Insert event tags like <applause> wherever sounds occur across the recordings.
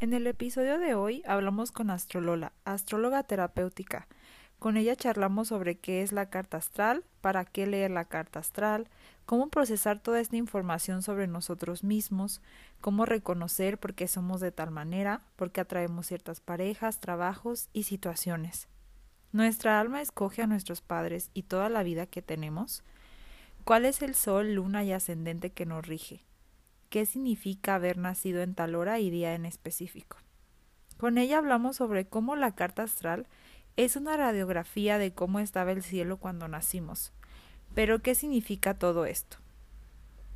En el episodio de hoy hablamos con Astrolola, astróloga terapéutica. Con ella charlamos sobre qué es la carta astral, para qué leer la carta astral, cómo procesar toda esta información sobre nosotros mismos, cómo reconocer por qué somos de tal manera, por qué atraemos ciertas parejas, trabajos y situaciones. Nuestra alma escoge a nuestros padres y toda la vida que tenemos. ¿Cuál es el sol, luna y ascendente que nos rige? Qué significa haber nacido en tal hora y día en específico. Con ella hablamos sobre cómo la carta astral es una radiografía de cómo estaba el cielo cuando nacimos. Pero ¿qué significa todo esto?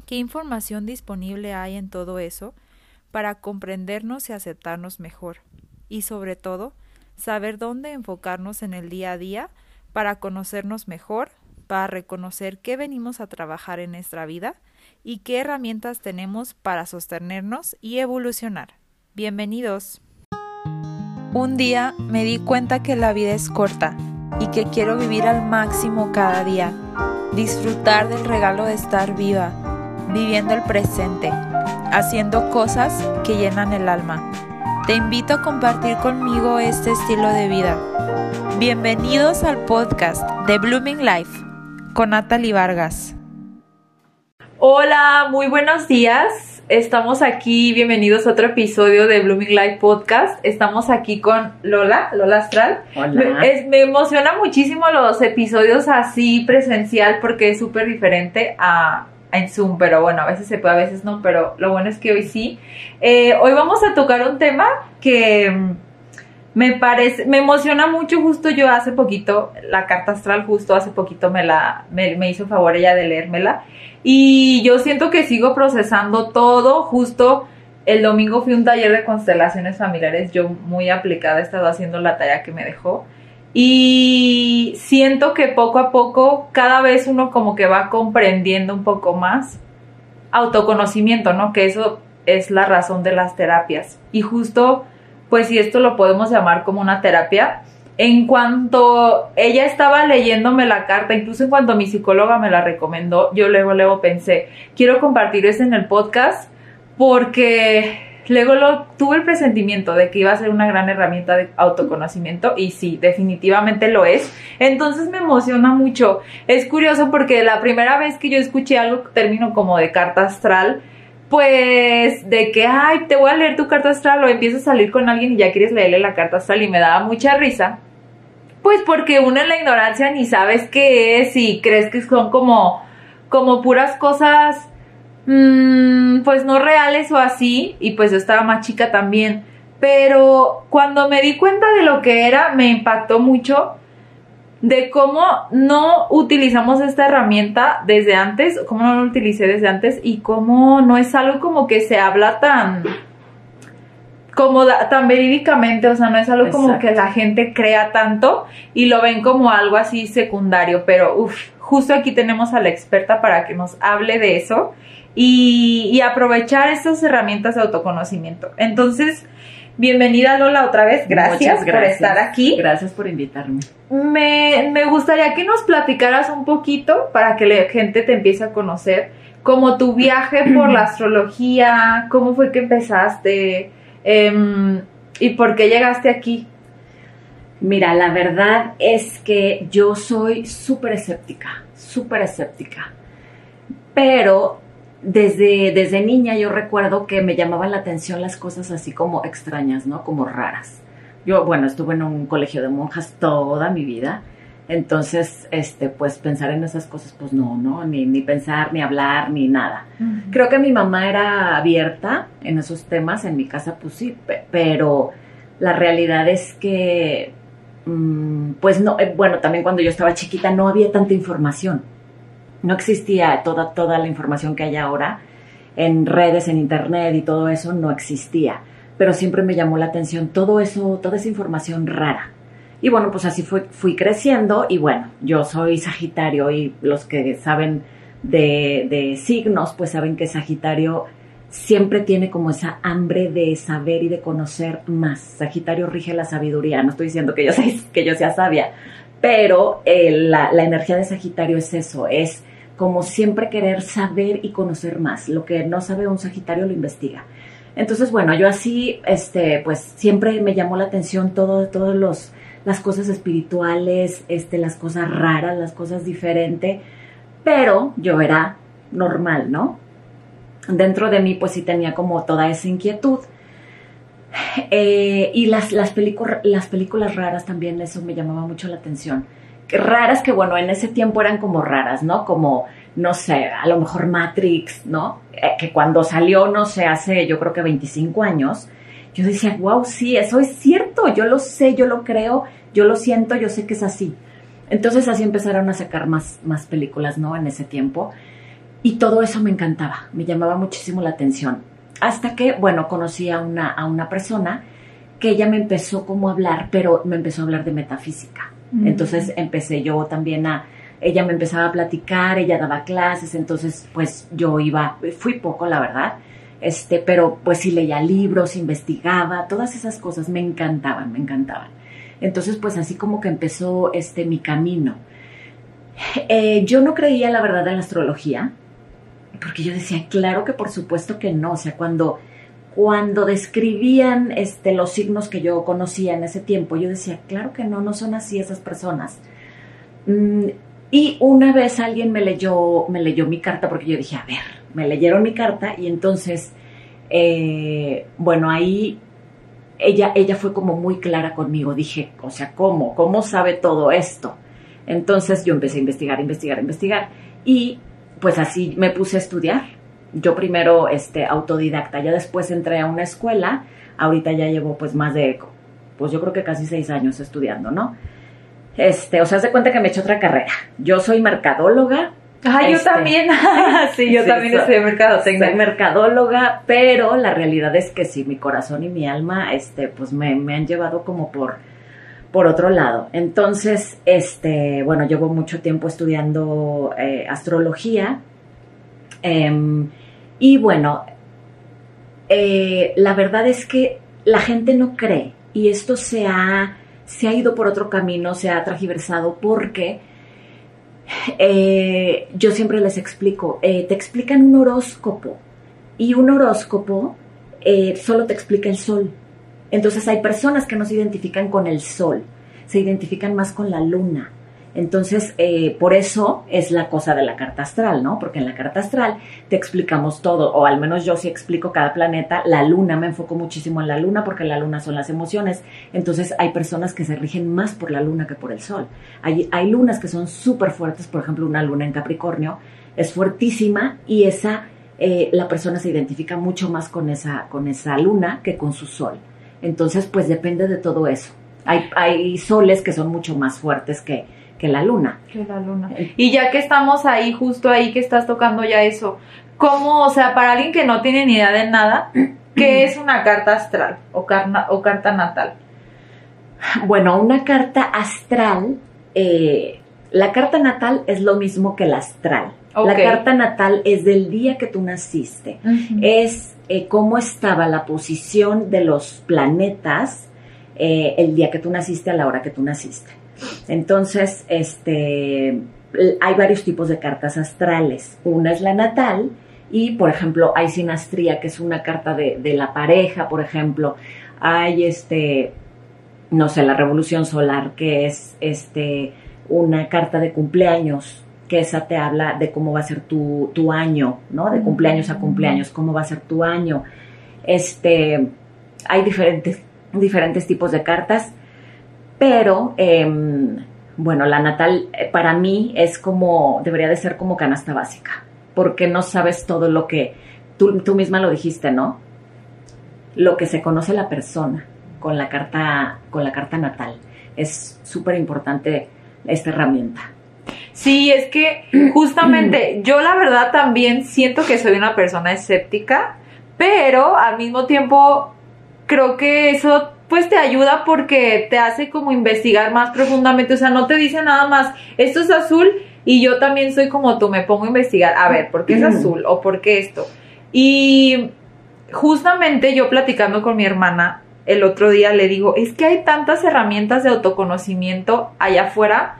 ¿Qué información disponible hay en todo eso para comprendernos y aceptarnos mejor? Y sobre todo, saber dónde enfocarnos en el día a día para conocernos mejor, para reconocer qué venimos a trabajar en nuestra vida y qué herramientas tenemos para sostenernos y evolucionar. Bienvenidos. Un día me di cuenta que la vida es corta y que quiero vivir al máximo cada día, disfrutar del regalo de estar viva, viviendo el presente, haciendo cosas que llenan el alma. Te invito a compartir conmigo este estilo de vida. Bienvenidos al podcast de Blooming Life con Natalie Vargas. Hola, muy buenos días. Estamos aquí, bienvenidos a otro episodio de Blooming Life Podcast. Estamos aquí con Lola, Lola Astral. Hola. Me, me emociona muchísimo los episodios así presencial porque es súper diferente a, en Zoom, pero bueno, a veces se puede, a veces no, pero lo bueno es que hoy sí. Eh, hoy vamos a tocar un tema que me parece, me emociona mucho justo yo hace poquito, la carta astral justo hace poquito me la, me, me hizo favor ella de leérmela y yo siento que sigo procesando todo. Justo el domingo fui a un taller de constelaciones familiares. Yo muy aplicada he estado haciendo la tarea que me dejó. Y siento que poco a poco, cada vez uno como que va comprendiendo un poco más autoconocimiento, ¿no? Que eso es la razón de las terapias. Y justo, pues si esto lo podemos llamar como una terapia, en cuanto ella estaba leyéndome la carta, incluso en cuanto mi psicóloga me la recomendó, yo luego, luego pensé, quiero compartir eso en el podcast porque luego lo, tuve el presentimiento de que iba a ser una gran herramienta de autoconocimiento y sí, definitivamente lo es. Entonces me emociona mucho. Es curioso porque la primera vez que yo escuché algo, término como de carta astral, pues de que, ay, te voy a leer tu carta astral o empiezo a salir con alguien y ya quieres leerle la carta astral y me daba mucha risa. Pues porque uno en la ignorancia ni sabes qué es y crees que son como, como puras cosas, mmm, pues no reales o así. Y pues yo estaba más chica también. Pero cuando me di cuenta de lo que era, me impactó mucho de cómo no utilizamos esta herramienta desde antes, cómo no lo utilicé desde antes y cómo no es algo como que se habla tan como tan verídicamente, o sea, no es algo como que la gente crea tanto y lo ven como algo así secundario, pero uff, justo aquí tenemos a la experta para que nos hable de eso y, y aprovechar estas herramientas de autoconocimiento. Entonces, bienvenida Lola otra vez, gracias, por estar aquí. Gracias por invitarme. Me, me gustaría que nos platicaras un poquito para que la gente te empiece a conocer, como tu viaje por la <clears throat> astrología, cómo fue que empezaste em, y por qué llegaste aquí. Mira, la verdad es que yo soy súper escéptica, súper escéptica. Pero desde, desde niña yo recuerdo que me llamaban la atención las cosas así como extrañas, ¿no? Como raras. Yo, bueno, estuve en un colegio de monjas toda mi vida. Entonces, este, pues pensar en esas cosas, pues no, ¿no? Ni, ni pensar, ni hablar, ni nada. Creo que mi mamá era abierta en esos temas, en mi casa pues sí, pe- pero la realidad es que, mm, pues no, eh, bueno, también cuando yo estaba chiquita no había tanta información, no existía toda, toda la información que hay ahora en redes, en internet y todo eso, no existía, pero siempre me llamó la atención todo eso, toda esa información rara. Y bueno, pues así fui creciendo y bueno, yo soy Sagitario y los que saben de, de signos, pues saben que Sagitario siempre tiene como esa hambre de saber y de conocer más. Sagitario rige la sabiduría, no estoy diciendo que yo sea, que yo sea sabia, pero eh, la, la energía de Sagitario es eso, es como siempre querer saber y conocer más. Lo que no sabe un Sagitario lo investiga. Entonces, bueno, yo así, este, pues siempre me llamó la atención todo, todos los, las cosas espirituales, este, las cosas raras, las cosas diferentes, pero yo era normal, ¿no? Dentro de mí, pues sí tenía como toda esa inquietud. Eh, y las, las, las películas raras también, eso me llamaba mucho la atención. Raras que, bueno, en ese tiempo eran como raras, ¿no? Como, no sé, a lo mejor Matrix, ¿no? Eh, que cuando salió, no sé, hace yo creo que 25 años, yo decía, wow, sí, eso es cierto, yo lo sé, yo lo creo, yo lo siento, yo sé que es así. Entonces así empezaron a sacar más, más películas, ¿no? En ese tiempo. Y todo eso me encantaba, me llamaba muchísimo la atención. Hasta que, bueno, conocí a una, a una persona que ella me empezó como a hablar, pero me empezó a hablar de metafísica. Entonces empecé yo también a, ella me empezaba a platicar, ella daba clases, entonces pues yo iba, fui poco la verdad, este, pero pues sí leía libros, investigaba, todas esas cosas me encantaban, me encantaban. Entonces pues así como que empezó este mi camino. Eh, yo no creía la verdad en la astrología, porque yo decía, claro que por supuesto que no, o sea, cuando cuando describían este, los signos que yo conocía en ese tiempo, yo decía, claro que no, no son así esas personas. Mm, y una vez alguien me leyó, me leyó mi carta porque yo dije, a ver, me leyeron mi carta y entonces, eh, bueno, ahí ella, ella fue como muy clara conmigo. Dije, o sea, ¿cómo? ¿Cómo sabe todo esto? Entonces yo empecé a investigar, investigar, investigar y pues así me puse a estudiar. Yo primero, este, autodidacta, ya después entré a una escuela, ahorita ya llevo pues más de, pues yo creo que casi seis años estudiando, ¿no? Este, o sea, se cuenta que me he hecho otra carrera. Yo soy mercadóloga. Ah, yo este, también. <laughs> sí, yo también soy mercadóloga. Soy mercadóloga, pero la realidad es que sí, mi corazón y mi alma, este, pues me, me han llevado como por, por otro lado. Entonces, este, bueno, llevo mucho tiempo estudiando eh, astrología. Em, y bueno, eh, la verdad es que la gente no cree y esto se ha se ha ido por otro camino, se ha tragiversado porque eh, yo siempre les explico, eh, te explican un horóscopo y un horóscopo solo te explica el sol. Entonces hay personas que no se identifican con el sol, se identifican más con la luna. Entonces, eh, por eso es la cosa de la carta astral, ¿no? Porque en la carta astral te explicamos todo, o al menos yo sí explico cada planeta. La luna, me enfoco muchísimo en la luna porque la luna son las emociones. Entonces, hay personas que se rigen más por la luna que por el sol. Hay, hay lunas que son súper fuertes, por ejemplo, una luna en Capricornio es fuertísima y esa, eh, la persona se identifica mucho más con esa, con esa luna que con su sol. Entonces, pues depende de todo eso. Hay, hay soles que son mucho más fuertes que, que la luna. Que la luna. Y ya que estamos ahí, justo ahí que estás tocando ya eso, ¿cómo, o sea, para alguien que no tiene ni idea de nada, <clears throat> qué es una carta astral o, o carta natal? Bueno, una carta astral, eh, la carta natal es lo mismo que la astral. La carta natal es del día que tú naciste. Es eh, cómo estaba la posición de los planetas eh, el día que tú naciste a la hora que tú naciste. Entonces, este, hay varios tipos de cartas astrales. Una es la natal y, por ejemplo, hay sinastría, que es una carta de, la pareja, por ejemplo. Hay, este, no sé, la revolución solar, que es, este, una carta de cumpleaños, que esa te habla de cómo va a ser tu, tu año, ¿no? De cumpleaños a cumpleaños, cómo va a ser tu año. Este, hay diferentes, diferentes tipos de cartas pero, em, bueno, la natal eh, para mí es como, debería de ser como canasta básica, porque no sabes todo lo que, tú, tú misma lo dijiste, ¿no? Lo que se conoce la persona con la carta, con la carta natal. Es súper importante esta herramienta. Sí, es que <clears throat> justamente yo la verdad también siento que soy una persona escéptica, pero al mismo tiempo creo que eso pues te ayuda porque te hace como investigar más profundamente, o sea, no te dice nada más, esto es azul y yo también soy como tú, me pongo a investigar, a ver, ¿por qué es azul o por qué esto? Y justamente yo platicando con mi hermana el otro día le digo, es que hay tantas herramientas de autoconocimiento allá afuera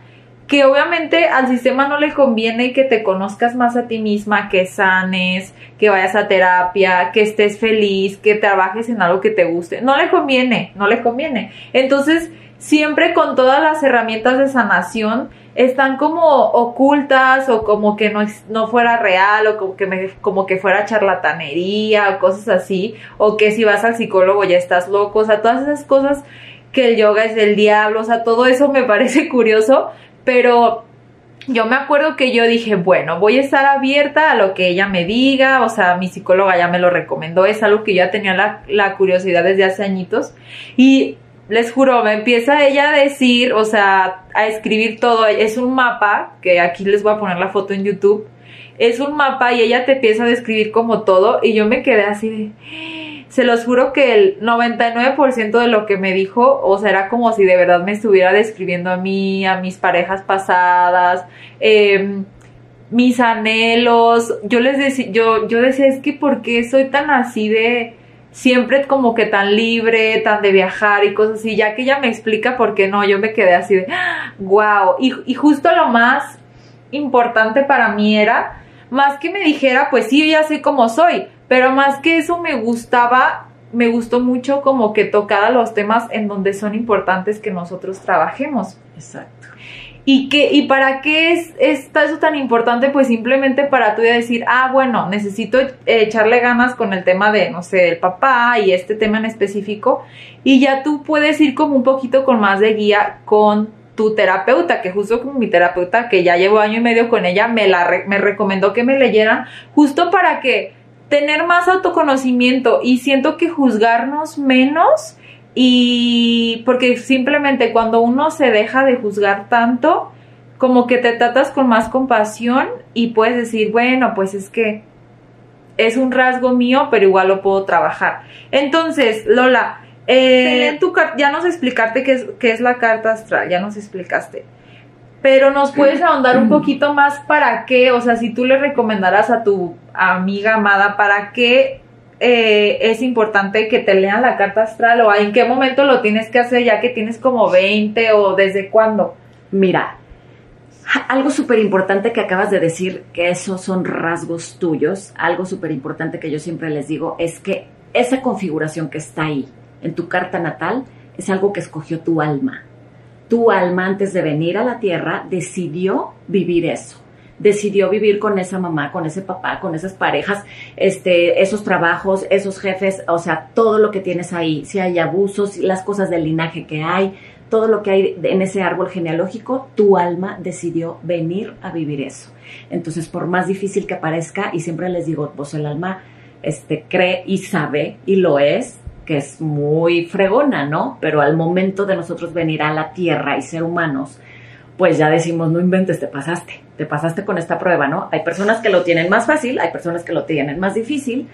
que obviamente al sistema no le conviene que te conozcas más a ti misma, que sanes, que vayas a terapia, que estés feliz, que trabajes en algo que te guste. No le conviene, no le conviene. Entonces, siempre con todas las herramientas de sanación están como ocultas o como que no, no fuera real o como que, me, como que fuera charlatanería o cosas así, o que si vas al psicólogo ya estás loco, o sea, todas esas cosas que el yoga es del diablo, o sea, todo eso me <laughs> parece curioso, pero yo me acuerdo que yo dije, bueno, voy a estar abierta a lo que ella me diga, o sea, mi psicóloga ya me lo recomendó, es algo que yo ya tenía la, la curiosidad desde hace añitos. Y les juro, me empieza ella a decir, o sea, a escribir todo, es un mapa, que aquí les voy a poner la foto en YouTube, es un mapa y ella te empieza a describir como todo y yo me quedé así de se los juro que el 99% de lo que me dijo, o sea, era como si de verdad me estuviera describiendo a mí, a mis parejas pasadas, em, mis anhelos. Yo les decía, yo, yo decía, es que ¿por qué soy tan así de siempre como que tan libre, tan de viajar y cosas así? Ya que ella me explica por qué no, yo me quedé así de, wow. Y, y justo lo más importante para mí era, más que me dijera, pues sí, yo ya sé cómo soy pero más que eso me gustaba, me gustó mucho como que tocara los temas en donde son importantes que nosotros trabajemos. Exacto. ¿Y, que, ¿Y para qué es, está eso tan importante? Pues simplemente para tú decir, ah, bueno, necesito echarle ganas con el tema de, no sé, el papá y este tema en específico. Y ya tú puedes ir como un poquito con más de guía con tu terapeuta, que justo como mi terapeuta, que ya llevo año y medio con ella, me, la me recomendó que me leyeran, justo para que tener más autoconocimiento y siento que juzgarnos menos y porque simplemente cuando uno se deja de juzgar tanto, como que te tratas con más compasión y puedes decir, bueno, pues es que es un rasgo mío, pero igual lo puedo trabajar. Entonces, Lola, eh, tu ya nos explicarte qué es, qué es la carta astral, ya nos explicaste. Pero nos puedes ahondar un <clears throat> poquito más para qué, o sea, si tú le recomendarás a tu amiga amada, para qué eh, es importante que te lean la carta astral o en qué momento lo tienes que hacer ya que tienes como 20 o desde cuándo. Mira, algo súper importante que acabas de decir, que esos son rasgos tuyos, algo súper importante que yo siempre les digo es que esa configuración que está ahí en tu carta natal es algo que escogió tu alma tu alma antes de venir a la tierra decidió vivir eso. Decidió vivir con esa mamá, con ese papá, con esas parejas, este, esos trabajos, esos jefes, o sea, todo lo que tienes ahí, si hay abusos, las cosas del linaje que hay, todo lo que hay en ese árbol genealógico, tu alma decidió venir a vivir eso. Entonces, por más difícil que parezca, y siempre les digo, pues el alma este, cree y sabe, y lo es, que es muy fregona, ¿no? Pero al momento de nosotros venir a la Tierra y ser humanos, pues ya decimos, no inventes, te pasaste, te pasaste con esta prueba, ¿no? Hay personas que lo tienen más fácil, hay personas que lo tienen más difícil,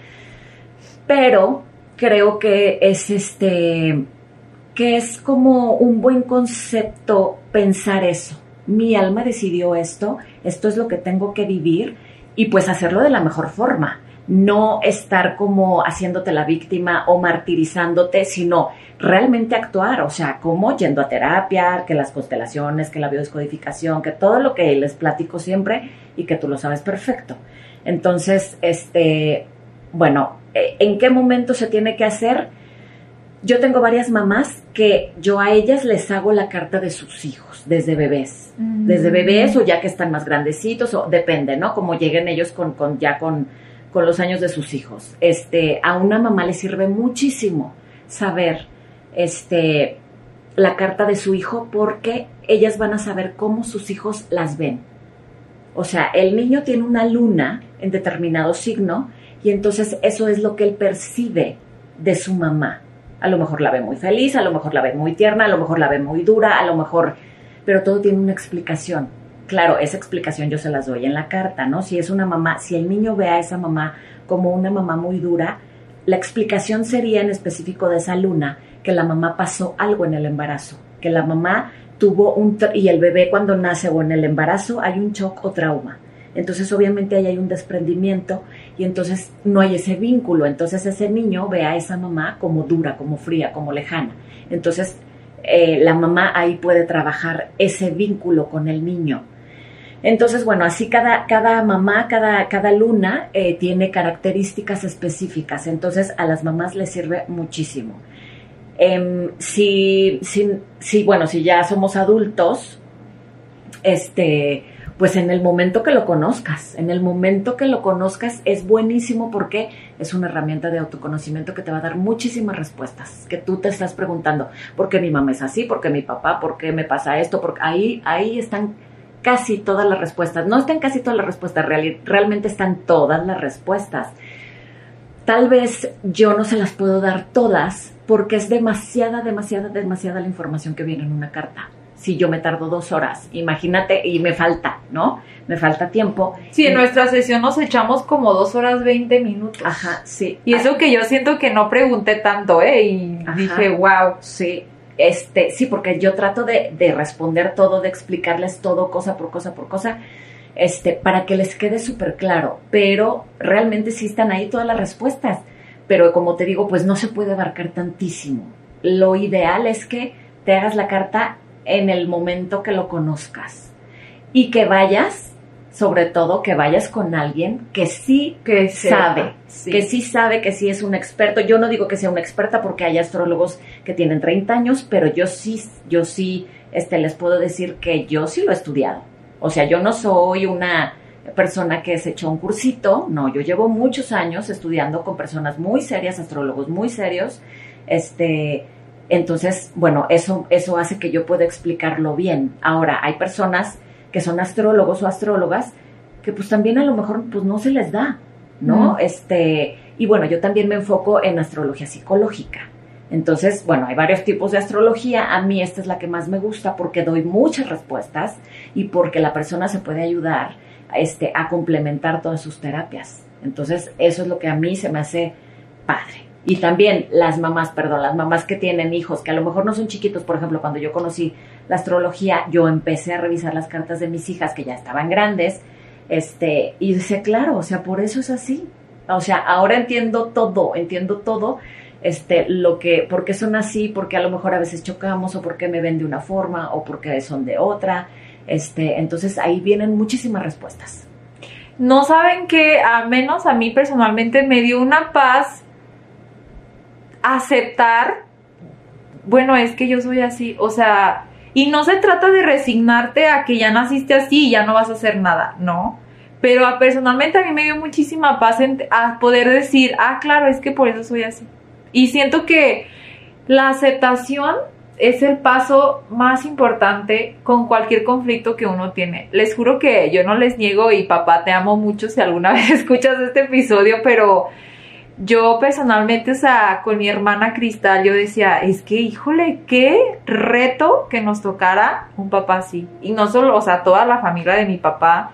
pero creo que es este, que es como un buen concepto pensar eso. Mi alma decidió esto, esto es lo que tengo que vivir y pues hacerlo de la mejor forma no estar como haciéndote la víctima o martirizándote, sino realmente actuar, o sea, como yendo a terapia, que las constelaciones, que la biodescodificación, que todo lo que les platico siempre y que tú lo sabes perfecto. Entonces, este, bueno, eh, ¿en qué momento se tiene que hacer? Yo tengo varias mamás que yo a ellas les hago la carta de sus hijos desde bebés, mm. desde bebés o ya que están más grandecitos o depende, ¿no? Como lleguen ellos con, con ya con con los años de sus hijos. Este, a una mamá le sirve muchísimo saber este, la carta de su hijo porque ellas van a saber cómo sus hijos las ven. O sea, el niño tiene una luna en determinado signo y entonces eso es lo que él percibe de su mamá. A lo mejor la ve muy feliz, a lo mejor la ve muy tierna, a lo mejor la ve muy dura, a lo mejor... Pero todo tiene una explicación claro, esa explicación yo se las doy en la carta, ¿no? Si es una mamá, si el niño ve a esa mamá como una mamá muy dura, la explicación sería en específico de esa luna que la mamá pasó algo en el embarazo, que la mamá tuvo un, y el bebé cuando nace o en el embarazo hay un shock o trauma. Entonces obviamente ahí hay un desprendimiento y entonces no hay ese vínculo. Entonces ese niño ve a esa mamá como dura, como fría, como lejana. Entonces eh, la mamá ahí puede trabajar ese vínculo con el niño. Entonces, bueno, así cada, cada mamá, cada, cada luna eh, tiene características específicas. Entonces, a las mamás les sirve muchísimo. Em, si, si, si, bueno, si ya somos adultos, este, pues en el momento que lo conozcas, en el momento que lo conozcas es buenísimo porque es una herramienta de autoconocimiento que te va a dar muchísimas respuestas, que tú te estás preguntando, ¿por qué mi mamá es así? ¿Por qué mi papá? ¿Por qué me pasa esto? Porque ahí, ahí están casi todas las respuestas. No están casi todas las respuestas, realmente están todas las respuestas. Tal vez yo no se las puedo dar todas porque es demasiada, demasiada, demasiada la información que viene en una carta. Si yo me tardo dos horas, imagínate, y me falta, ¿no? Me falta tiempo. Sí, en nuestra sesión nos echamos como dos horas veinte minutos. Ajá, sí. Y eso que yo siento que no pregunté tanto, ¿eh? Y dije, wow. Sí, este, sí, porque yo trato de, responder todo, de explicarles todo, cosa por cosa por cosa, este, para que les quede súper claro. Pero realmente sí están ahí todas las respuestas. Pero como te digo, pues no se puede abarcar tantísimo. Lo ideal es que te hagas la carta en el momento que lo conozcas y que vayas sobre todo que vayas con alguien que sí que sabe, que sí sabe, que sí es un experto. Yo no digo que sea una experta porque hay astrólogos que tienen 30 años, pero yo sí, yo sí, este, les puedo decir que yo sí lo he estudiado. O sea, yo no soy una persona que se echó un cursito, no, yo llevo muchos años estudiando con personas muy serias, astrólogos muy serios, este, entonces, bueno, eso, eso hace que yo pueda explicarlo bien. Ahora, hay personas que son astrólogos o astrólogas, que pues también a lo mejor pues no se les da, ¿no? Este, y bueno, yo también me enfoco en astrología psicológica. Entonces, bueno, hay varios tipos de astrología. A mí esta es la que más me gusta porque doy muchas respuestas y porque la persona se puede ayudar este, a complementar todas sus terapias. Entonces, eso es lo que a mí se me hace padre. Y también las mamás, perdón, las mamás que tienen hijos, que a lo mejor no son chiquitos, por ejemplo, cuando yo conocí la astrología, yo empecé a revisar las cartas de mis hijas que ya estaban grandes, este, y decía, claro, o sea, por eso es así. O sea, ahora entiendo todo, entiendo todo, este, lo que, por qué son así, porque a lo mejor a veces chocamos, o por qué me ven de una forma, o por qué son de otra. Este, entonces ahí vienen muchísimas respuestas. No saben que, a menos a mí personalmente, me dio una paz aceptar, bueno, es que yo soy así, o sea, y no se trata de resignarte a que ya naciste así y ya no vas a hacer nada, no. Pero personalmente a mí me dio muchísima paz a poder decir, ah, claro, es que por eso soy así. Y siento que la aceptación es el paso más importante con cualquier conflicto que uno tiene. Les juro que yo no les niego y papá te amo mucho si alguna <laughs> vez escuchas este episodio, pero yo personalmente, o sea, con mi hermana Cristal, yo decía, es que, híjole, qué reto que nos tocara un papá así. Y no solo, o sea, toda la familia de mi papá,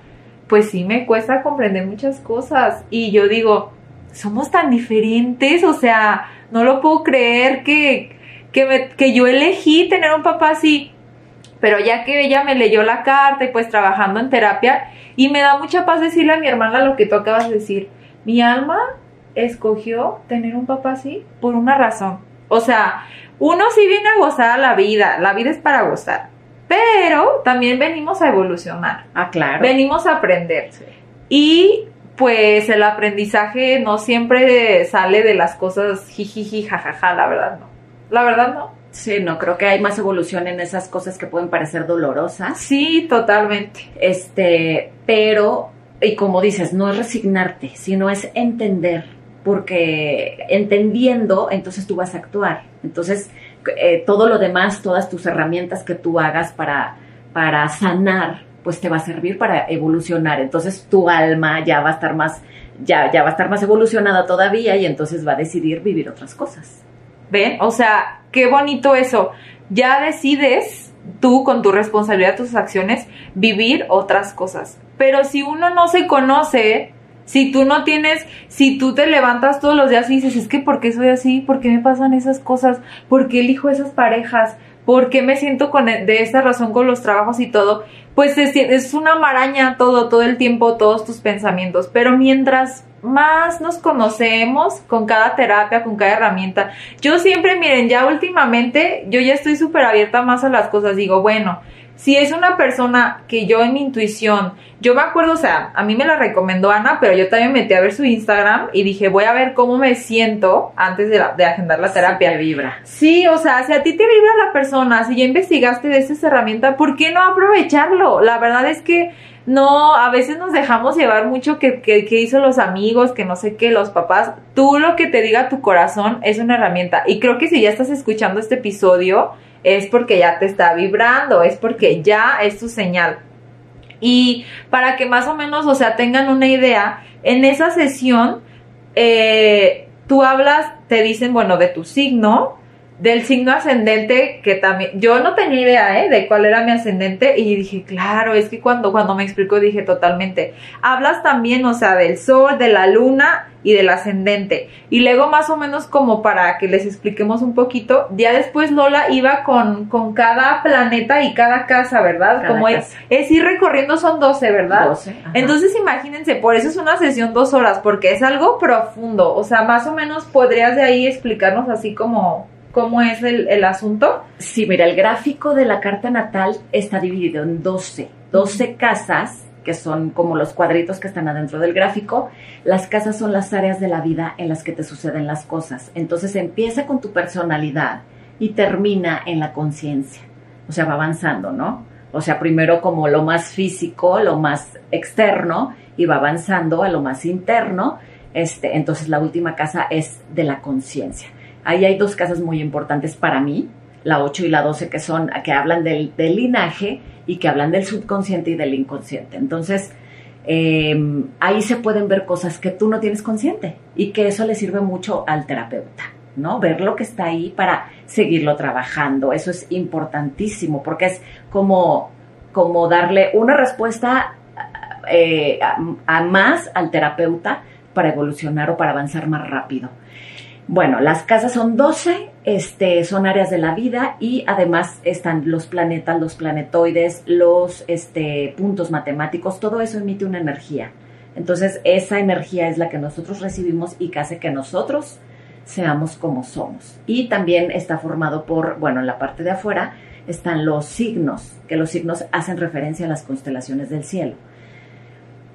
pues sí me cuesta comprender muchas cosas. Y yo digo, somos tan diferentes, o sea, no lo puedo creer que, que, que yo elegí tener un papá así. Pero ya que ella me leyó la carta y pues trabajando en terapia, y me da mucha paz decirle a mi hermana lo que tú acabas de decir. Mi alma escogió tener un papá así por una razón. O sea, uno sí viene a gozar la vida, la vida es para gozar, pero también venimos a evolucionar. Ah, claro. Venimos a aprender. Y pues el aprendizaje no siempre sale de las cosas jijiji, jajaja, la verdad no. La verdad no. Sí, no, creo que hay más evolución en esas cosas que pueden parecer dolorosas. Sí, totalmente. Este, pero, y como dices, no es resignarte, sino es entender porque entendiendo, entonces tú vas a actuar. Entonces, eh, todo lo demás, todas tus herramientas que tú hagas para, para sanar, pues te va a servir para evolucionar. Entonces, tu alma ya va a estar más, ya, ya va a estar más evolucionada todavía y entonces va a decidir vivir otras cosas. ¿Ven? O sea, qué bonito eso. Ya decides tú con tu responsabilidad, tus acciones, vivir otras cosas. Pero si uno no se conoce, si tú no tienes, si tú te levantas todos los días y dices, es que ¿por qué soy así? ¿Por qué me pasan esas cosas? ¿Por qué elijo esas parejas? ¿Por qué me siento con, e, de esa razón con los trabajos y todo? Pues es, es una maraña todo, todo el tiempo, todos tus pensamientos. Pero mientras más nos conocemos con cada terapia, con cada herramienta. Yo siempre, miren, ya últimamente, yo ya estoy súper abierta más a las cosas. Digo, bueno, si es una persona que yo en mi intuición, yo me acuerdo, o sea, a mí me la recomendó Ana, pero yo también metí a ver su Instagram y dije, voy a ver cómo me siento antes de, de agendar la terapia. te vibra. Sí, o sea, si a ti te vibra la persona, si ya investigaste de esa herramienta, ¿por qué no aprovecharlo? La verdad es que no, a veces nos dejamos llevar mucho que, que, que, hizo los amigos, que no sé qué, los papás. Tú lo que te diga tu corazón es una herramienta. Y creo que si ya estás escuchando este episodio, es porque ya te está vibrando, es porque ya es tu señal. Y para que más o menos, o sea, tengan una idea, en esa sesión, eh, tú hablas, te dicen, bueno, de tu signo, del signo ascendente que también yo no tenía idea ¿eh? de cuál era mi ascendente y dije claro es que cuando cuando me explicó dije totalmente hablas también o sea del sol de la luna y del ascendente y luego más o menos como para que les expliquemos un poquito ya después Lola iba con con cada planeta y cada casa verdad Cada como casa. es es ir recorriendo son 12 verdad 12, ajá. entonces imagínense por eso es una sesión dos horas porque es algo profundo o sea más o menos podrías de ahí explicarnos así como cómo es el, el asunto Sí, mira, el gráfico de la carta natal está dividido en 12, 12 casas, que son como los cuadritos que están adentro del gráfico. Las casas son las áreas de la vida en las que te suceden las cosas. Entonces empieza con tu personalidad y termina en la conciencia. O sea, va avanzando, ¿no? O sea, primero como lo más físico, lo más externo, y va avanzando a lo más interno. Este, entonces la última casa es de la conciencia. Ahí hay dos casas muy importantes para mí, la 8 y la 12, que son, que hablan del, linaje y que hablan del subconsciente y del inconsciente. Entonces, eh, ahí se pueden ver cosas que tú no tienes consciente y que eso le sirve mucho al terapeuta, ¿no? Ver lo que está ahí para seguirlo trabajando. Eso es importantísimo porque es como, como darle una respuesta eh, a más al terapeuta para evolucionar o para avanzar más rápido. Bueno, las casas son 12, este, son áreas de la vida y además están los planetas, los planetoides, los este, puntos matemáticos, todo eso emite una energía. Entonces, esa energía es la que nosotros recibimos y que hace que nosotros seamos como somos. Y también está formado por, bueno, en la parte de afuera están los signos, que los signos hacen referencia a las constelaciones del cielo.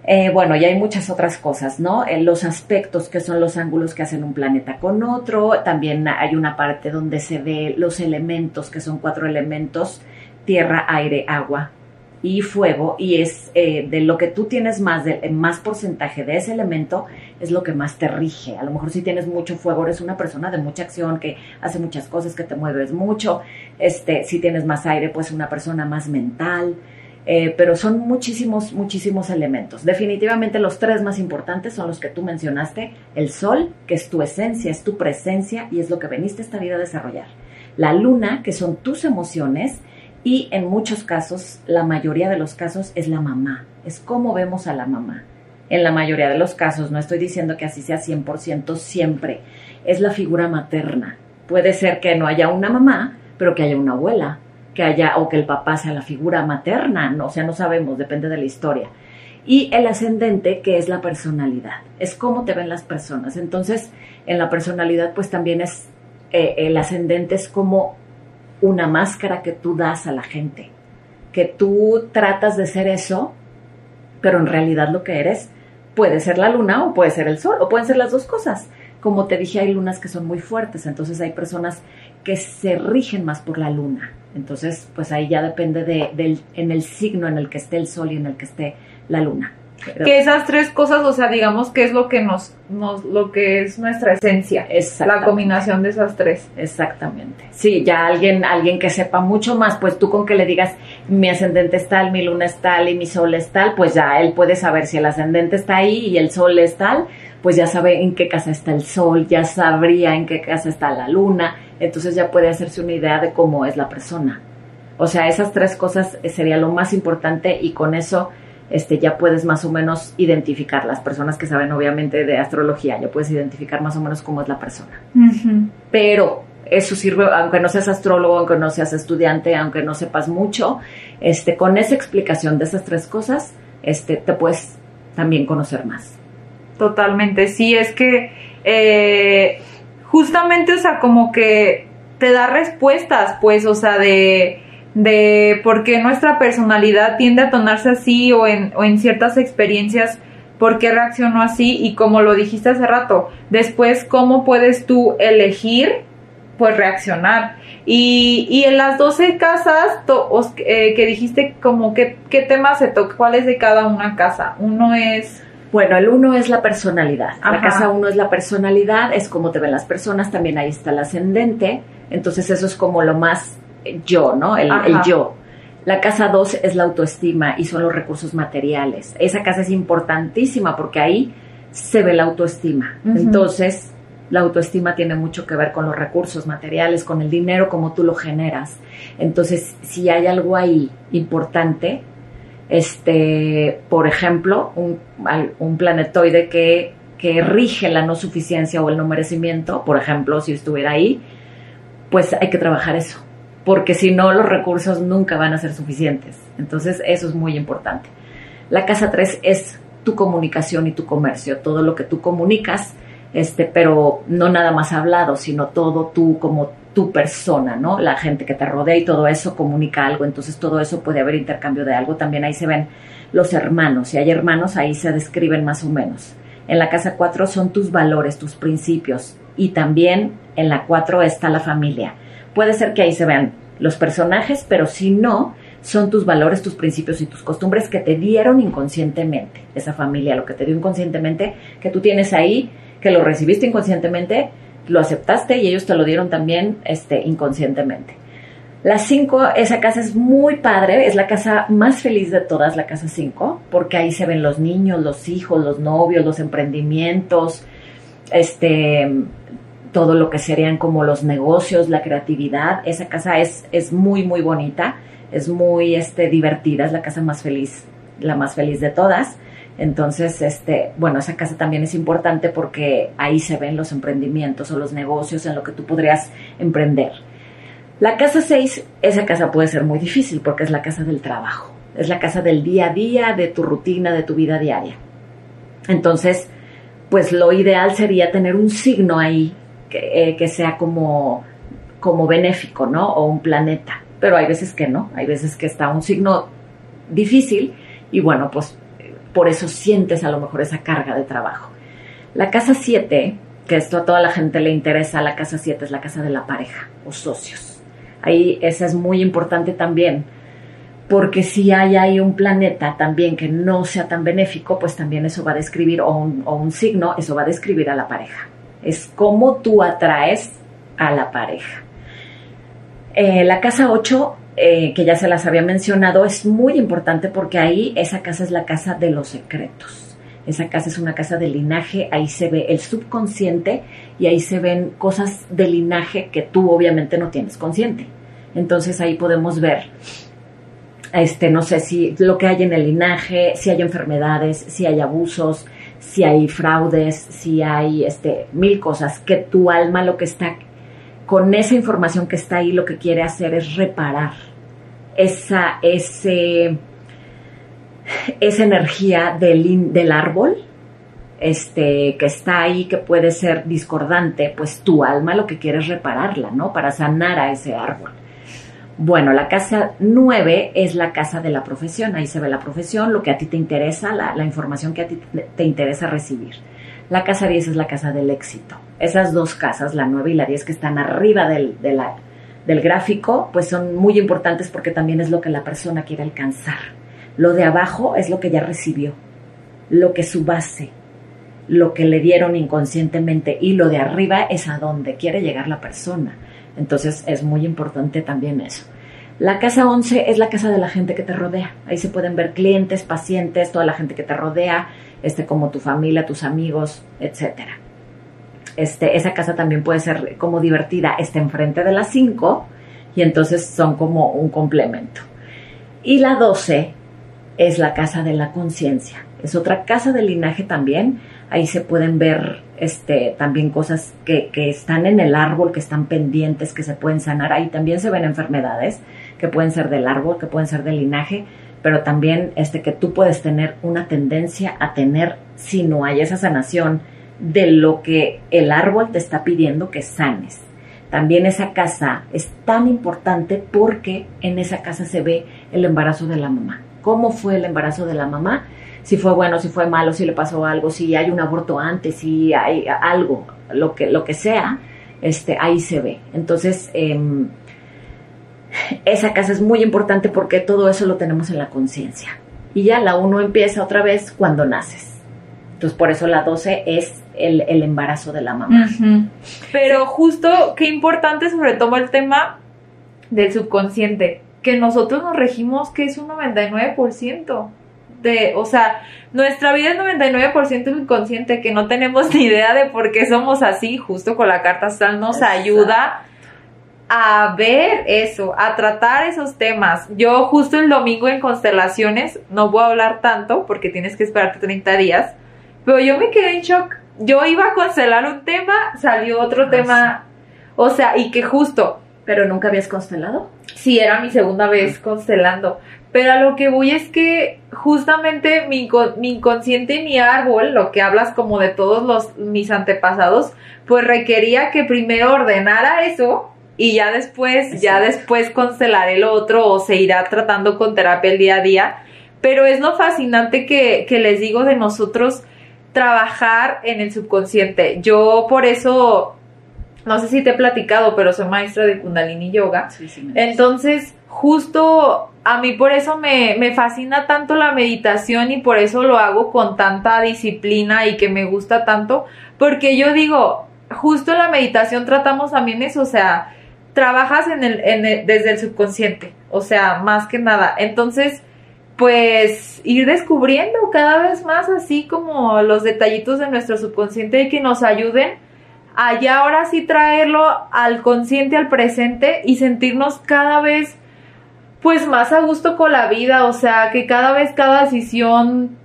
Eh, bueno, y hay muchas otras cosas, ¿no? Eh, los aspectos que son los ángulos que hacen un planeta con otro. También hay una parte donde se ve los elementos, que son cuatro elementos, tierra, aire, agua y fuego. Y es eh, de lo que tú tienes más, de, más porcentaje de ese elemento, es lo que más te rige. A lo mejor si tienes mucho fuego, eres una persona de mucha acción, que hace muchas cosas, que te mueves mucho. Este, si tienes más aire, pues una persona más mental. Eh, pero son muchísimos, muchísimos elementos. Definitivamente los tres más importantes son los que tú mencionaste. El sol, que es tu esencia, es tu presencia y es lo que veniste esta vida a desarrollar. La luna, que son tus emociones. Y en muchos casos, la mayoría de los casos, es la mamá. Es cómo vemos a la mamá. En la mayoría de los casos, no estoy diciendo que así sea 100% siempre, es la figura materna. Puede ser que no haya una mamá, pero que haya una abuela, que haya o que el papá sea la figura materna, no, o sea, no sabemos, depende de la historia. Y el ascendente, que es la personalidad, es cómo te ven las personas. Entonces, en la personalidad, pues también es, eh, el ascendente es como una máscara que tú das a la gente, que tú tratas de ser eso, pero en realidad lo que eres puede ser la luna o puede ser el sol, o pueden ser las dos cosas. Como te dije, hay lunas que son muy fuertes, entonces hay personas que se rigen más por la luna. Entonces, pues ahí ya depende de, del, en el signo en el que esté el sol y en el que esté la luna. Pero- que esas tres cosas, o sea, digamos que es lo que nos, nos lo que es nuestra esencia, la combinación de esas tres. Exactamente. Sí, ya alguien, alguien que sepa mucho más, pues tú con que le digas mi ascendente es tal, mi luna es tal y mi sol es tal, pues ya él puede saber si el ascendente está ahí y el sol es tal, pues ya sabe en qué casa está el sol, ya sabría en qué casa está la luna, entonces ya puede hacerse una idea de cómo es la persona. O sea, esas tres cosas eh, sería lo más importante y con eso este, ya puedes más o menos identificar las personas que saben obviamente de astrología, ya puedes identificar más o menos cómo es la persona pero eso sirve, aunque no seas astrólogo, aunque no seas estudiante, aunque no sepas mucho, este, con esa explicación de esas tres cosas, este, te puedes también conocer más. Totalmente, sí, es que eh, justamente, o sea, como que te da respuestas, pues, o sea, de, de por qué nuestra personalidad tiende a tornarse así o en, o en ciertas experiencias, por qué reaccionó así y como lo dijiste hace rato, después cómo puedes tú elegir, pues, reaccionar. Y, y en las 12 casas eh, que dijiste, como que, qué temas se toca, cuál es de cada una casa. Uno es bueno, el uno es la personalidad. La casa uno es la personalidad, es como te ven las personas, también ahí está el ascendente. Entonces eso es como lo más yo, ¿no? El, yo. La casa dos es la autoestima y son los recursos materiales. Esa casa es importantísima porque ahí se ve la autoestima. Entonces, la autoestima tiene mucho que ver con los recursos materiales, con el dinero, como tú lo generas. Entonces, si hay algo ahí importante, este, por ejemplo, un, planetoide que, que, rige la no suficiencia o el no merecimiento, por ejemplo, si estuviera ahí, pues hay que trabajar eso, porque si no los recursos nunca van a ser suficientes. Entonces, eso es muy importante. La casa 3 es tu comunicación y tu comercio, todo lo que tú comunicas, este, pero no nada más hablado, sino todo tú como tu persona, ¿no? La gente que te rodea y todo eso comunica algo, entonces todo eso puede haber intercambio de algo. También ahí se ven los hermanos, si hay hermanos ahí se describen más o menos. En la casa 4 son tus valores, tus principios y también en la 4 está la familia. Puede ser que ahí se vean los personajes, pero si no, son tus valores, tus principios y tus costumbres que te dieron inconscientemente. Esa familia, lo que te dio inconscientemente, que tú tienes ahí, que lo recibiste inconscientemente, lo aceptaste y ellos te lo dieron también este, inconscientemente. La 5, esa casa es muy padre, es la casa más feliz de todas, la casa 5, porque ahí se ven los niños, los hijos, los novios, los emprendimientos, este, todo lo que serían como los negocios, la creatividad. Esa casa es, es muy, muy bonita, es muy este, divertida, es la casa más feliz, la más feliz de todas. Entonces, este, bueno, esa casa también es importante porque ahí se ven los emprendimientos o los negocios en lo que tú podrías emprender. La casa 6, esa casa puede ser muy difícil porque es la casa del trabajo, es la casa del día a día, de tu rutina, de tu vida diaria. Entonces, pues lo ideal sería tener un signo ahí que, eh, que sea como, como benéfico, ¿no? O un planeta. Pero hay veces que no, hay veces que está un signo difícil y bueno, pues por eso sientes a lo mejor esa carga de trabajo. La casa 7, que esto a toda la gente le interesa, la casa 7 es la casa de la pareja o socios. Ahí esa es muy importante también, porque si hay ahí un planeta también que no sea tan benéfico, pues también eso va a describir, o un, signo, eso va a describir a la pareja. Es cómo tú atraes a la pareja. Eh, la casa 8 eh, que ya se las había mencionado, es muy importante porque ahí esa casa es la casa de los secretos. Esa casa es una casa de linaje, ahí se ve el subconsciente y ahí se ven cosas de linaje que tú obviamente no tienes consciente. Entonces ahí podemos ver, este, no sé si lo que hay en el linaje, si hay enfermedades, si hay abusos, si hay fraudes, si hay este, mil cosas que tu alma lo que está con esa información que está ahí lo que quiere hacer es reparar esa, ese, esa energía del, del árbol este, que está ahí, que puede ser discordante, pues tu alma lo que quiere es repararla, ¿no? Para sanar a ese árbol. Bueno, la casa 9 es la casa de la profesión, ahí se ve la profesión, lo que a ti te interesa, la, información que a ti te interesa recibir. La casa 10 es la casa del éxito. Esas dos casas, la 9 y la 10 que están arriba del, del gráfico, pues son muy importantes porque también es lo que la persona quiere alcanzar. Lo de abajo es lo que ya recibió, lo que su base, lo que le dieron inconscientemente y lo de arriba es a donde quiere llegar la persona. Entonces es muy importante también eso. La casa 11 es la casa de la gente que te rodea. Ahí se pueden ver clientes, pacientes, toda la gente que te rodea, este, como tu familia, tus amigos, etcétera. Este, esa casa también puede ser como divertida, está enfrente de las 5 y entonces son como un complemento. Y la 12 es la casa de la conciencia. Es otra casa de linaje también. Ahí se pueden ver este, también cosas que, que, están en el árbol, que están pendientes, que se pueden sanar. Ahí también se ven enfermedades que pueden ser del árbol, que pueden ser del linaje, pero también este, que tú puedes tener una tendencia a tener, si no hay esa sanación, de lo que el árbol te está pidiendo que sanes. También esa casa es tan importante porque en esa casa se ve el embarazo de la mamá. ¿Cómo fue el embarazo de la mamá? Si fue bueno, si fue malo, si le pasó algo, si hay un aborto antes, si hay algo, lo que, lo que sea, este, ahí se ve. Entonces, em, esa casa es muy importante porque todo eso lo tenemos en la conciencia. Y ya la uno empieza otra vez cuando naces. Entonces, por eso la 12 es el, embarazo de la mamá. Pero justo, qué importante sobre todo el tema del subconsciente, que nosotros nos regimos que es un 99%. De, o sea, nuestra vida es 99% inconsciente, que no tenemos ni idea de por qué somos así, justo con la carta astral nos ayuda a ver eso, a tratar esos temas. Yo justo el domingo en constelaciones, no voy a hablar tanto porque tienes que esperarte 30 días, pero yo me quedé en shock. Yo iba a constelar un tema, salió otro ah, tema, o sea, y que justo. ¿Pero nunca habías constelado? Sí, era mi segunda vez constelando. Pero a lo que voy es que justamente mi, mi inconsciente y mi árbol, lo que hablas como de todos los mis antepasados, pues requería que primero ordenara eso y ya después, ya después constelar el otro o se irá tratando con terapia el día a día. Pero es lo fascinante que, que les digo de nosotros trabajar en el subconsciente. Yo por eso, no sé si te he platicado, pero soy maestra de Kundalini Yoga. Entonces, justo a mí por eso me, me, fascina tanto la meditación y por eso lo hago con tanta disciplina y que me gusta tanto, porque yo digo, justo en la meditación tratamos también eso, o sea, trabajas en el, en desde el subconsciente, o sea, más que nada. Entonces, pues ir descubriendo cada vez más así como los detallitos de nuestro subconsciente y que nos ayuden a ya ahora sí traerlo al consciente, al presente y sentirnos cada vez pues más a gusto con la vida, o sea, que cada vez cada decisión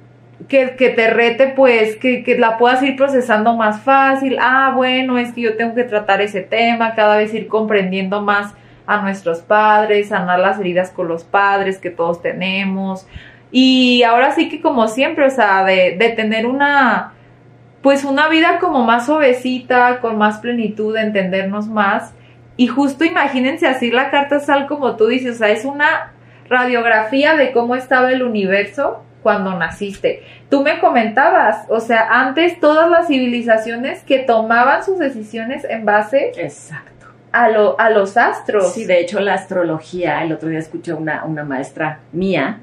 que, que te rete, pues que, que, la puedas ir procesando más fácil. Ah, bueno, es que yo tengo que tratar ese tema, cada vez ir comprendiendo más a nuestros padres, sanar las heridas con los padres que todos tenemos. Y ahora sí que como siempre, o sea, de, de tener una, pues una vida como más suavecita, con más plenitud, de entendernos más. Y justo imagínense así la carta sal como tú dices, o sea, es una radiografía de cómo estaba el universo cuando naciste. Tú me comentabas, o sea, antes todas las civilizaciones que tomaban sus decisiones en base Exacto. A, lo, a los astros. Sí, de hecho la astrología, el otro día escuché una, una maestra mía,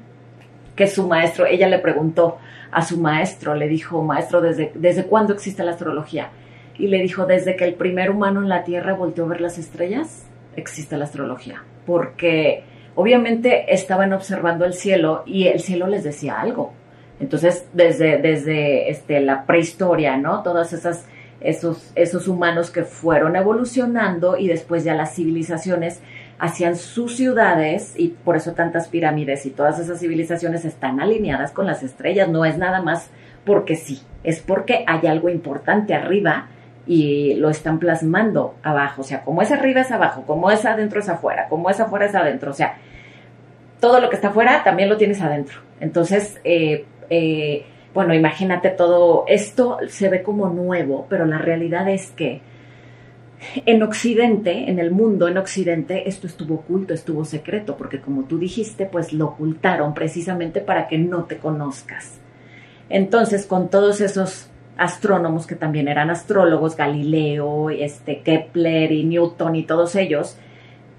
que su maestro, ella le preguntó a su maestro, le dijo, maestro, ¿desde, ¿desde cuándo existe la astrología? Y le dijo, desde que el primer humano en la Tierra volteó a ver las estrellas, existe la astrología. Porque obviamente estaban observando el cielo y el cielo les decía algo. Entonces, desde, desde este, la prehistoria, ¿no? Todas esas, esos, esos humanos que fueron evolucionando y después ya las civilizaciones hacían sus ciudades y por eso tantas pirámides y todas esas civilizaciones están alineadas con las estrellas. No es nada más porque sí, es porque hay algo importante arriba y lo están plasmando abajo. O sea, como es arriba es abajo, como es adentro es afuera, como es afuera es adentro. O sea, todo lo que está afuera también lo tienes adentro. Entonces, eh, eh, bueno, imagínate todo esto se ve como nuevo, pero la realidad es que en Occidente, en el mundo en Occidente, esto estuvo oculto, estuvo secreto, porque como tú dijiste, pues lo ocultaron precisamente para que no te conozcas. Entonces, con todos esos astrónomos que también eran astrólogos, Galileo, este, Kepler y Newton y todos ellos,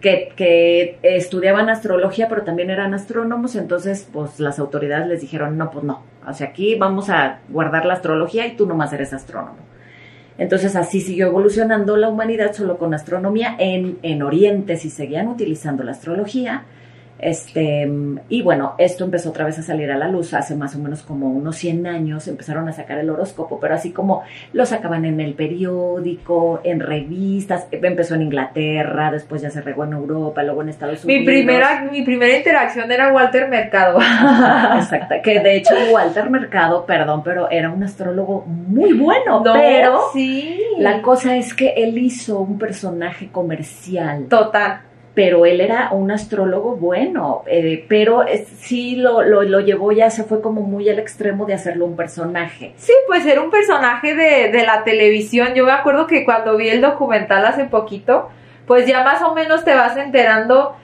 que, que, estudiaban astrología, pero también eran astrónomos, entonces pues las autoridades les dijeron, no, pues no, o sea, aquí vamos a guardar la astrología y tú nomás eres astrónomo. Entonces así siguió evolucionando la humanidad solo con astronomía en, en Oriente, si seguían utilizando la astrología, este, y bueno, esto empezó otra vez a salir a la luz hace más o menos como unos 100 años, empezaron a sacar el horóscopo, pero así como lo sacaban en el periódico, en revistas, empezó en Inglaterra, después ya se regó en Europa, luego en Estados Unidos. Mi primera, mi primera interacción era Walter Mercado. <laughs> Exacto, que de hecho Walter Mercado, perdón, pero era un astrólogo muy bueno, pero sí. la cosa es que él hizo un personaje comercial. Total pero él era un astrólogo bueno, eh, pero sí lo, lo, lo, llevó, ya se fue como muy al extremo de hacerlo un personaje. Sí, pues era un personaje de, de la televisión. Yo me acuerdo que cuando vi el documental hace poquito, pues ya más o menos te vas enterando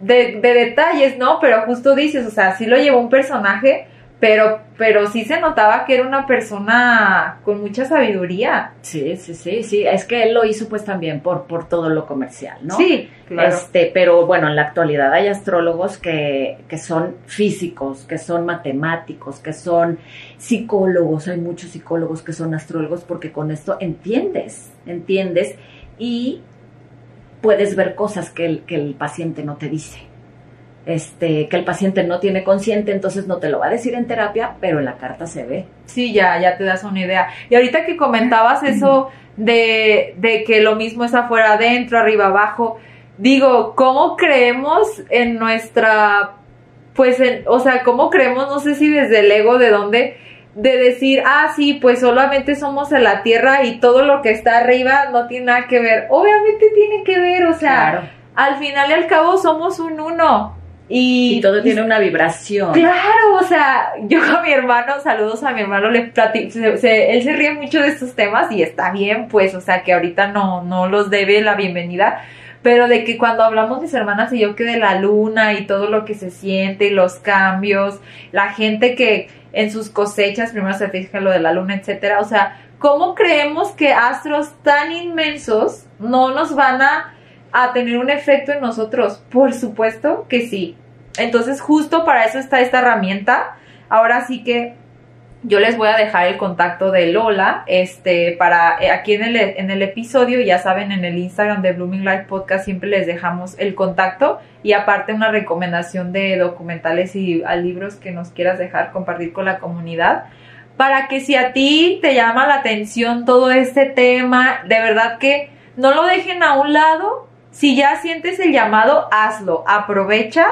de, de detalles, ¿no? Pero justo dices, o sea, sí lo llevó un personaje, pero, pero sí se notaba que era una persona con mucha sabiduría. Sí, sí, sí, sí. Es que él lo hizo pues también por, por todo lo comercial, ¿no? Sí, claro. Este, pero bueno, en la actualidad hay astrólogos que, que son físicos, que son matemáticos, que son psicólogos. Hay muchos psicólogos que son astrólogos porque con esto entiendes, entiendes y puedes ver cosas que el, que el paciente no te dice este, que el paciente no tiene consciente, entonces no te lo va a decir en terapia, pero en la carta se ve. Sí, ya, ya te das una idea. Y ahorita que comentabas eso de, de que lo mismo es afuera, adentro, arriba, abajo, digo, ¿cómo creemos en nuestra, pues, en, o sea, cómo creemos, no sé si desde el ego, de dónde, de decir, ah, sí, pues solamente somos en la tierra y todo lo que está arriba no tiene nada que ver. Obviamente tiene que ver, o sea, al final y al cabo somos un uno. Y, todo tiene una vibración. Claro, o sea, yo a mi hermano, saludos a mi hermano, le platico, él se ríe mucho de estos temas y está bien, pues, o sea, que ahorita no, no los debe la bienvenida, pero de que cuando hablamos mis hermanas y yo que de la luna y todo lo que se siente y los cambios, la gente que en sus cosechas primero se fija lo de la luna, etcétera, o sea, ¿cómo creemos que astros tan inmensos no nos van a a tener un efecto en nosotros? Por supuesto que sí. Entonces justo para eso está esta herramienta. Ahora sí que yo les voy a dejar el contacto de Lola, este, para eh, aquí en el, en el episodio, ya saben, en el Instagram de Blooming Life Podcast siempre les dejamos el contacto y aparte una recomendación de documentales y a libros que nos quieras dejar compartir con la comunidad para que si a ti te llama la atención todo este tema, de verdad que no lo dejen a un lado, si ya sientes el llamado, hazlo, aprovecha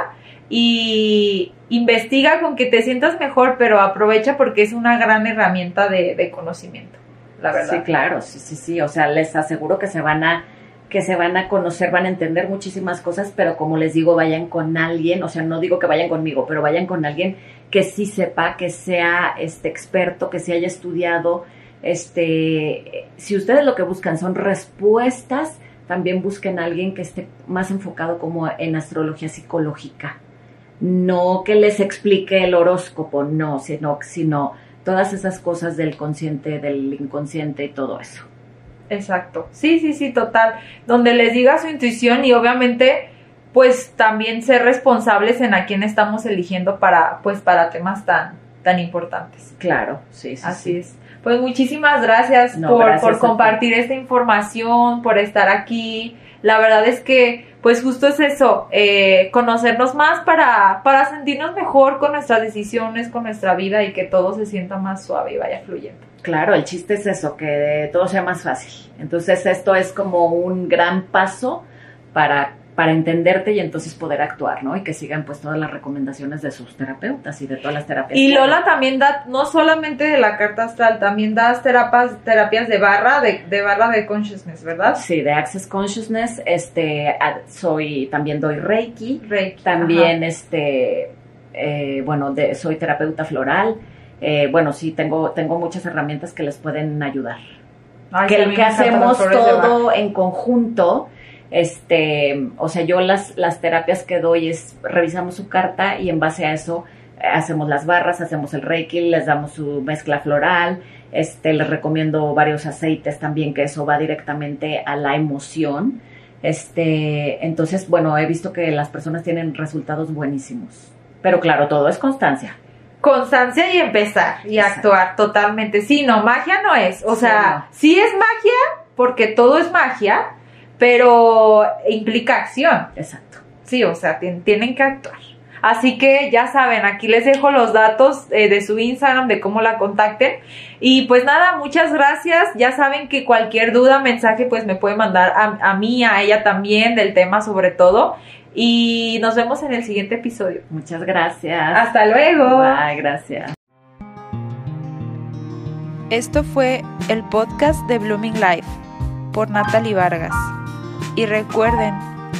y investiga con que te sientas mejor, pero aprovecha porque es una gran herramienta de, conocimiento, la verdad. Sí, claro, sí, sí, sí, o sea, les aseguro que se van a que se van a conocer, van a entender muchísimas cosas, pero como les digo, vayan con alguien, o sea, no digo que vayan conmigo, pero vayan con alguien que sí sepa, que sea este experto, que se haya estudiado, este, si ustedes lo que buscan son respuestas también busquen a alguien que esté más enfocado como en astrología psicológica. No que les explique el horóscopo, no, sino, sino todas esas cosas del consciente, del inconsciente y todo eso. Exacto. Sí, sí, sí, total. Donde les diga su intuición y obviamente pues también ser responsables en a quién estamos eligiendo para pues para temas tan tan importantes. Claro, sí, sí. Así es. Pues muchísimas gracias por, compartir esta información, por estar aquí. La verdad es que, pues justo es eso, eh, conocernos más para, para sentirnos mejor con nuestras decisiones, con nuestra vida y que todo se sienta más suave y vaya fluyendo. Claro, el chiste es eso, que todo sea más fácil. Entonces esto es como un gran paso para para entenderte y entonces poder actuar, ¿no? Y que sigan pues todas las recomendaciones de sus terapeutas y de todas las terapias. Y Lola también da, no solamente de la carta astral, también das terapias, terapias de barra, de, de, barra de consciousness, ¿verdad? Sí, de Access Consciousness, este, soy, también doy Reiki. Reiki. También, este, eh, bueno, de, soy terapeuta floral. Eh, bueno, sí, tengo, tengo muchas herramientas que les pueden ayudar. que, que hacemos todo en conjunto este, o sea, yo las, las terapias que doy es, revisamos su carta y en base a eso eh, hacemos las barras, hacemos el reiki, les damos su mezcla floral, este, les recomiendo varios aceites también, que eso va directamente a la emoción. Este, entonces, bueno, he visto que las personas tienen resultados buenísimos. Pero claro, todo es constancia. Constancia y empezar y actuar totalmente. Sí, no, magia no es. O sea, sí es magia, porque todo es magia, pero implica acción. Exacto. Sí, o sea, tienen que actuar. Así que ya saben, aquí les dejo los datos eh, de su Instagram, de cómo la contacten. Y pues nada, muchas gracias. Ya saben que cualquier duda, mensaje, pues me puede mandar a, a mí, a ella también, del tema sobre todo. Y nos vemos en el siguiente episodio. Muchas gracias. Hasta luego. Bye, gracias. Esto fue el podcast de Blooming Life por Natalie Vargas. Y recuerden,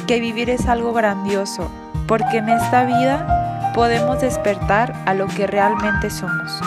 que vivir es algo grandioso, porque en esta vida podemos despertar a lo que realmente somos.